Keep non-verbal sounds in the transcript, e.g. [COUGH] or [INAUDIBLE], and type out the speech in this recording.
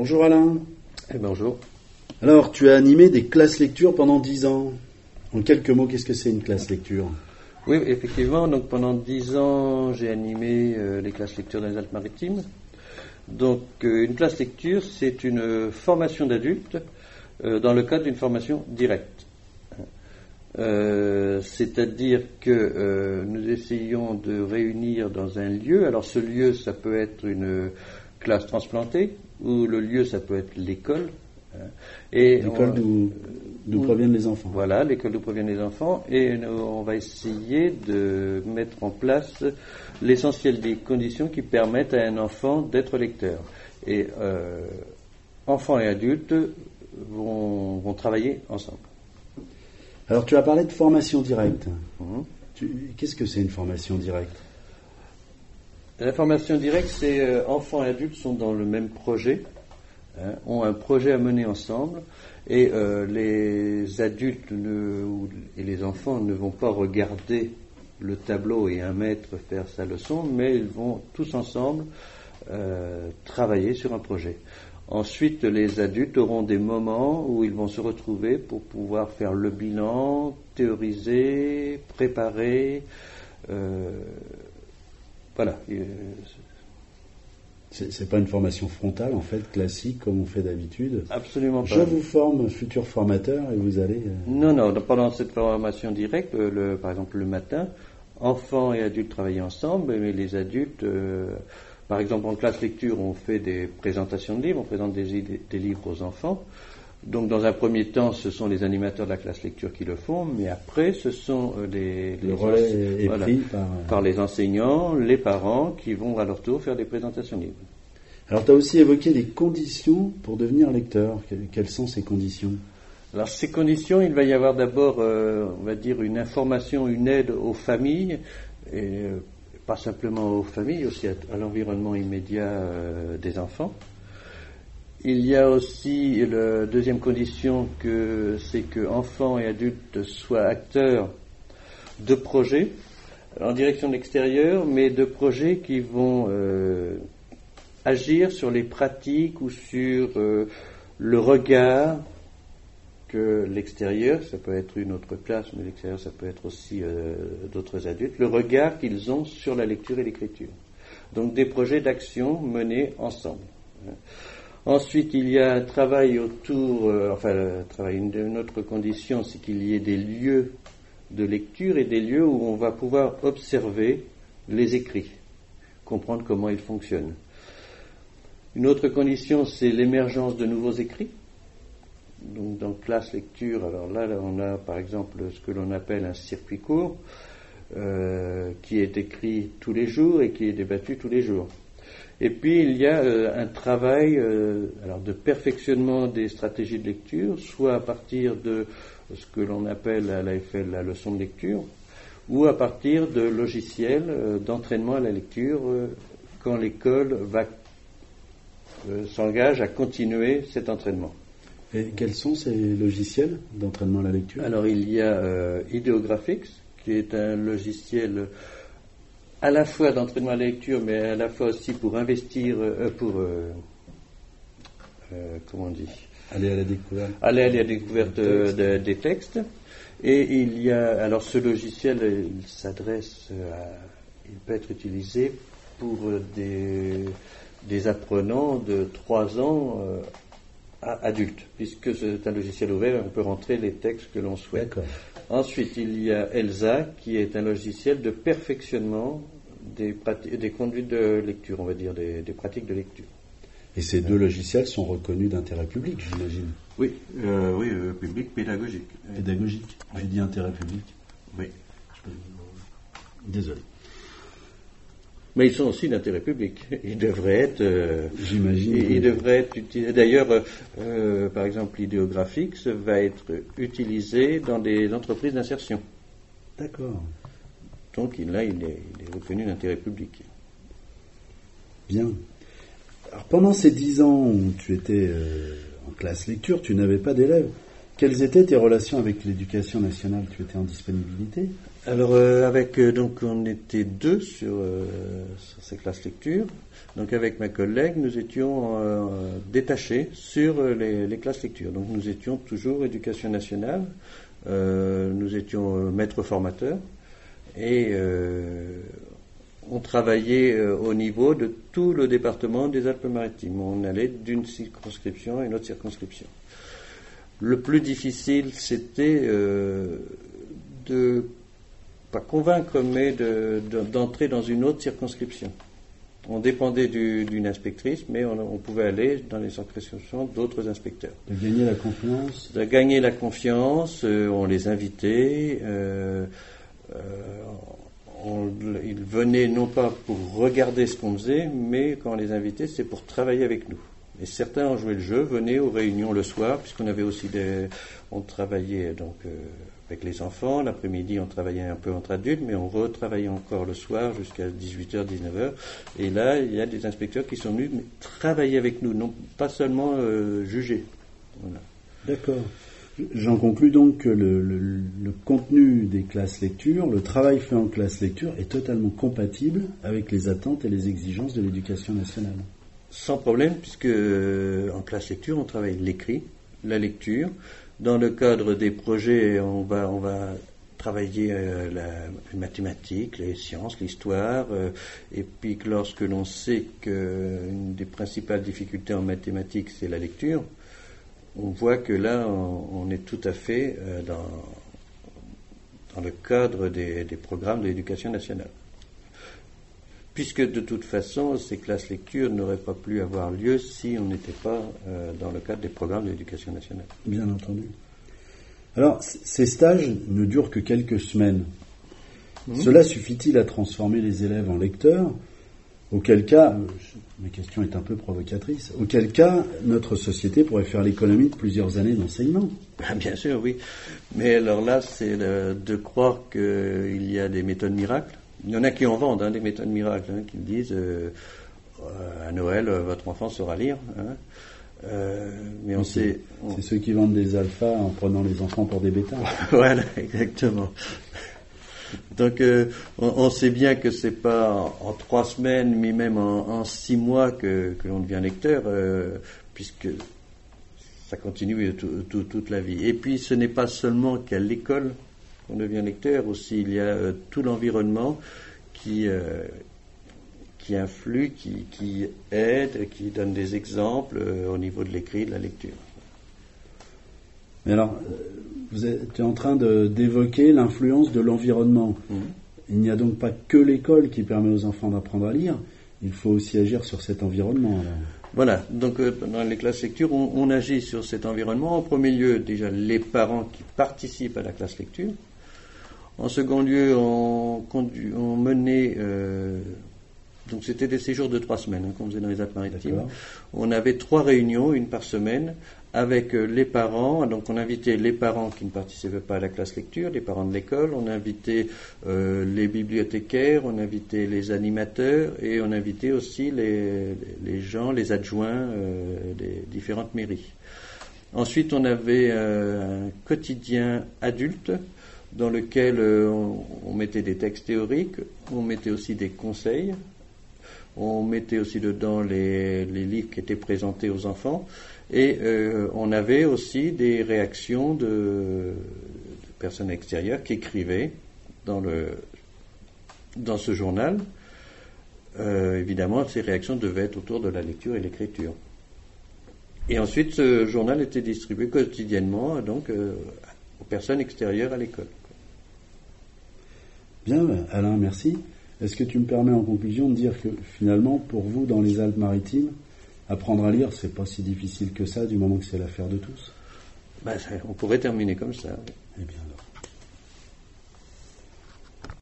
Bonjour Alain. Eh, bonjour. Alors, tu as animé des classes lecture pendant dix ans. En quelques mots, qu'est-ce que c'est une classe lecture? Oui, effectivement. Donc pendant dix ans, j'ai animé euh, les classes lecture dans les Alpes-Maritimes. Donc euh, une classe lecture, c'est une formation d'adultes euh, dans le cadre d'une formation directe. C'est-à-dire que nous essayons de réunir dans un lieu. Alors ce lieu, ça peut être une classe transplantée, ou le lieu, ça peut être l'école. l'école d'où proviennent les enfants. Voilà, l'école d'où proviennent les enfants. Et on va essayer de mettre en place l'essentiel des conditions qui permettent à un enfant d'être lecteur. Et euh, enfants et adultes vont, travailler ensemble. Alors tu as parlé de formation directe. Mhm. Qu'est-ce que c'est une formation directe? La formation directe, c'est euh, enfants et adultes sont dans le même projet, hein, ont un projet à mener ensemble, et euh, les adultes et les enfants ne vont pas regarder le tableau et un maître faire sa leçon, mais ils vont tous ensemble euh, travailler sur un projet. Ensuite, les adultes auront des moments où ils vont se retrouver pour pouvoir faire le bilan, théoriser, préparer. Voilà. C'est pas une formation frontale, en fait, classique, comme on fait d'habitude. Absolument pas. Je vous forme futur formateur et vous allez. Euh, non, non, pendant cette formation directe, le, par exemple le matin, enfants et adultes travaillent ensemble, mais les adultes, euh, par exemple en classe lecture, on fait des présentations de livres, on présente des, des livres aux enfants. Donc, dans un premier temps, ce sont les animateurs de la classe lecture qui le font, mais après, ce sont euh, les, le relais est pris par... par... les enseignants, les parents, qui vont à leur tour faire des présentations libres. Alors, tu as aussi évoqué les conditions pour devenir lecteur. Quelles sont ces conditions? Alors, ces conditions, il va y avoir d'abord, euh, on va dire, une information, une aide aux familles, et euh, pas simplement aux familles, aussi à, l'environnement immédiat des enfants. Il y a aussi la deuxième condition que c'est que enfants et adultes soient acteurs de projets en direction de l'extérieur, mais de projets qui vont euh, agir sur les pratiques ou sur euh, le regard que l'extérieur, ça peut être une autre classe, mais l'extérieur, ça peut être aussi euh, d'autres adultes, le regard qu'ils ont sur la lecture et l'écriture. Donc des projets d'action menés ensemble. Ensuite, il y a un travail autour, euh, enfin, travail, une, autre condition, c'est qu'il y ait des lieux de lecture et des lieux où on va pouvoir observer les écrits, comprendre comment ils fonctionnent. Une autre condition, c'est l'émergence de nouveaux écrits. Donc, dans classe lecture, alors là, on a par exemple ce que l'on appelle un circuit court, euh, qui est écrit tous les jours et qui est débattu tous les jours. Et puis il y a euh, un travail euh, alors de perfectionnement des stratégies de lecture, soit à partir de ce que l'on appelle à l'AFL la leçon de lecture, ou à partir de logiciels euh, d'entraînement à la lecture quand l'école va s'engage à continuer cet entraînement. Et quels sont ces logiciels d'entraînement à la lecture? Alors il y a Ideographics, qui est un logiciel à la fois d'entraînement à la lecture, mais à la fois aussi pour investir, euh, pour, euh, euh, comment on dit? Aller à la découverte. Aller à la découverte des textes. Et il y a, alors ce logiciel, il s'adresse à, il peut être utilisé pour des, des apprenants de 3 ans à adultes, puisque c'est un logiciel ouvert, on peut rentrer les textes que l'on souhaite. Ensuite, il y a ELSA, qui est un logiciel de perfectionnement des, des conduites de lecture, on va dire, des, pratiques de lecture. Et ces deux logiciels sont reconnus d'intérêt public, j'imagine Oui, euh, oui euh, public, pédagogique. Pédagogique J'ai dit intérêt public Oui. Désolé. Mais ils sont aussi d'intérêt public. Ils devraient être. Euh, J'imagine. Ils, devraient être utilisés. D'ailleurs, euh, par exemple, l'idéographique va être utilisé dans des entreprises d'insertion. D'accord. Donc là, il est, reconnu d'intérêt public. Bien. Alors pendant ces dix ans où tu étais euh, en classe lecture, tu n'avais pas d'élèves. Quelles étaient tes relations avec l'éducation nationale? Tu étais en disponibilité? Alors, euh, avec euh, donc, on était deux sur, euh, sur, ces classes lecture. Donc, avec ma collègue, nous étions détachés sur les, les, classes lecture. Donc, nous étions toujours éducation nationale. nous étions maîtres formateurs et on travaillait au niveau de tout le département des Alpes-Maritimes. On allait d'une circonscription à une autre circonscription. Le plus difficile, c'était euh, de, pas convaincre, mais d'entrer dans une autre circonscription. On dépendait d'une inspectrice, mais on, pouvait aller dans les circonscriptions d'autres inspecteurs. De gagner la confiance? De gagner la confiance, euh, on les invitait. Euh, ils venaient non pas pour regarder ce qu'on faisait, mais quand on les invitait, c'est pour travailler avec nous. Et certains ont joué le jeu, venaient aux réunions le soir, puisqu'on avait aussi des. On travaillait donc euh, avec les enfants. L'après-midi, on travaillait un peu entre adultes, mais on retravaillait encore le soir jusqu'à 18h, 19h. Et là, il y a des inspecteurs qui sont venus travailler avec nous, non pas seulement euh, juger. D'accord. J'en conclus donc que le, le, contenu des classes lecture, le travail fait en classe lecture est totalement compatible avec les attentes et les exigences de l'éducation nationale. Sans problème, puisque euh, en classe lecture, on travaille l'écrit, la lecture. Dans le cadre des projets, on va, on va travailler euh, la, les mathématiques, les sciences, l'histoire, euh, et puis que lorsque l'on sait qu'une des principales difficultés en mathématiques, c'est la lecture, on voit que là, on, est tout à fait dans, dans le cadre des, des programmes de l'éducation nationale puisque de toute façon, ces classes lecture n'auraient pas pu avoir lieu si on n'était pas euh, dans le cadre des programmes de l'éducation nationale. Bien entendu. Alors, ces stages ne durent que quelques semaines. Mhm. Cela suffit-il à transformer les élèves en lecteurs? Auquel cas, euh, ma question est un peu provocatrice, auquel cas notre société pourrait faire l'économie de plusieurs années d'enseignement ah, Bien sûr, oui. Mais alors là, c'est de croire qu'il y a des méthodes miracles. Il y en a qui en vendent hein, des méthodes miracles, hein, qui disent euh, euh, à Noël, euh, votre enfant saura lire. Hein. mais on sait. C'est ceux qui vendent des alphas en prenant les enfants pour des bêtas. [LAUGHS] voilà, exactement. Donc, on, sait bien que c'est pas en, trois semaines, mais même en, six mois que, l'on devient lecteur, puisque ça continue toute la vie. Et puis, ce n'est pas seulement qu'à l'école on devient lecteur aussi. Il y a euh, tout l'environnement qui, euh, qui influe, qui, qui, aide, qui donne des exemples euh, au niveau de l'écrit, de la lecture. Mais alors, vous êtes en train d'évoquer l'influence de l'environnement. Mmh. Il n'y a donc pas que l'école qui permet aux enfants d'apprendre à lire, il faut aussi agir sur cet environnement. Voilà, donc dans les classes lecture, on, on, agit sur cet environnement. En premier lieu, déjà les parents qui participent à la classe lecture. En second lieu, on, on menait, euh, donc c'était des séjours de trois semaines hein, qu'on faisait dans les Alpes-Maritimes. On avait trois réunions, une par semaine, avec euh, les parents. Donc on invitait les parents qui ne participaient pas à la classe lecture, les parents de l'école, on invitait euh, les bibliothécaires, on invitait les animateurs et on invitait aussi les, les gens, les adjoints des différentes mairies. Ensuite, on avait un quotidien adulte dans lequel euh, on, mettait des textes théoriques, on mettait aussi des conseils, on mettait aussi dedans les, livres qui étaient présentés aux enfants, et euh, on avait aussi des réactions de, personnes extérieures qui écrivaient dans, le, dans ce journal. Euh, évidemment, ces réactions devaient être autour de la lecture et l'écriture. Et ensuite, ce journal était distribué quotidiennement donc, aux personnes extérieures à l'école. Bien, Alain, merci. Est-ce que tu me permets en conclusion de dire que finalement, pour vous, dans les Alpes-Maritimes, apprendre à lire, c'est pas si difficile que ça, du moment que c'est l'affaire de tous? Ben, On pourrait terminer comme ça. Eh bien alors.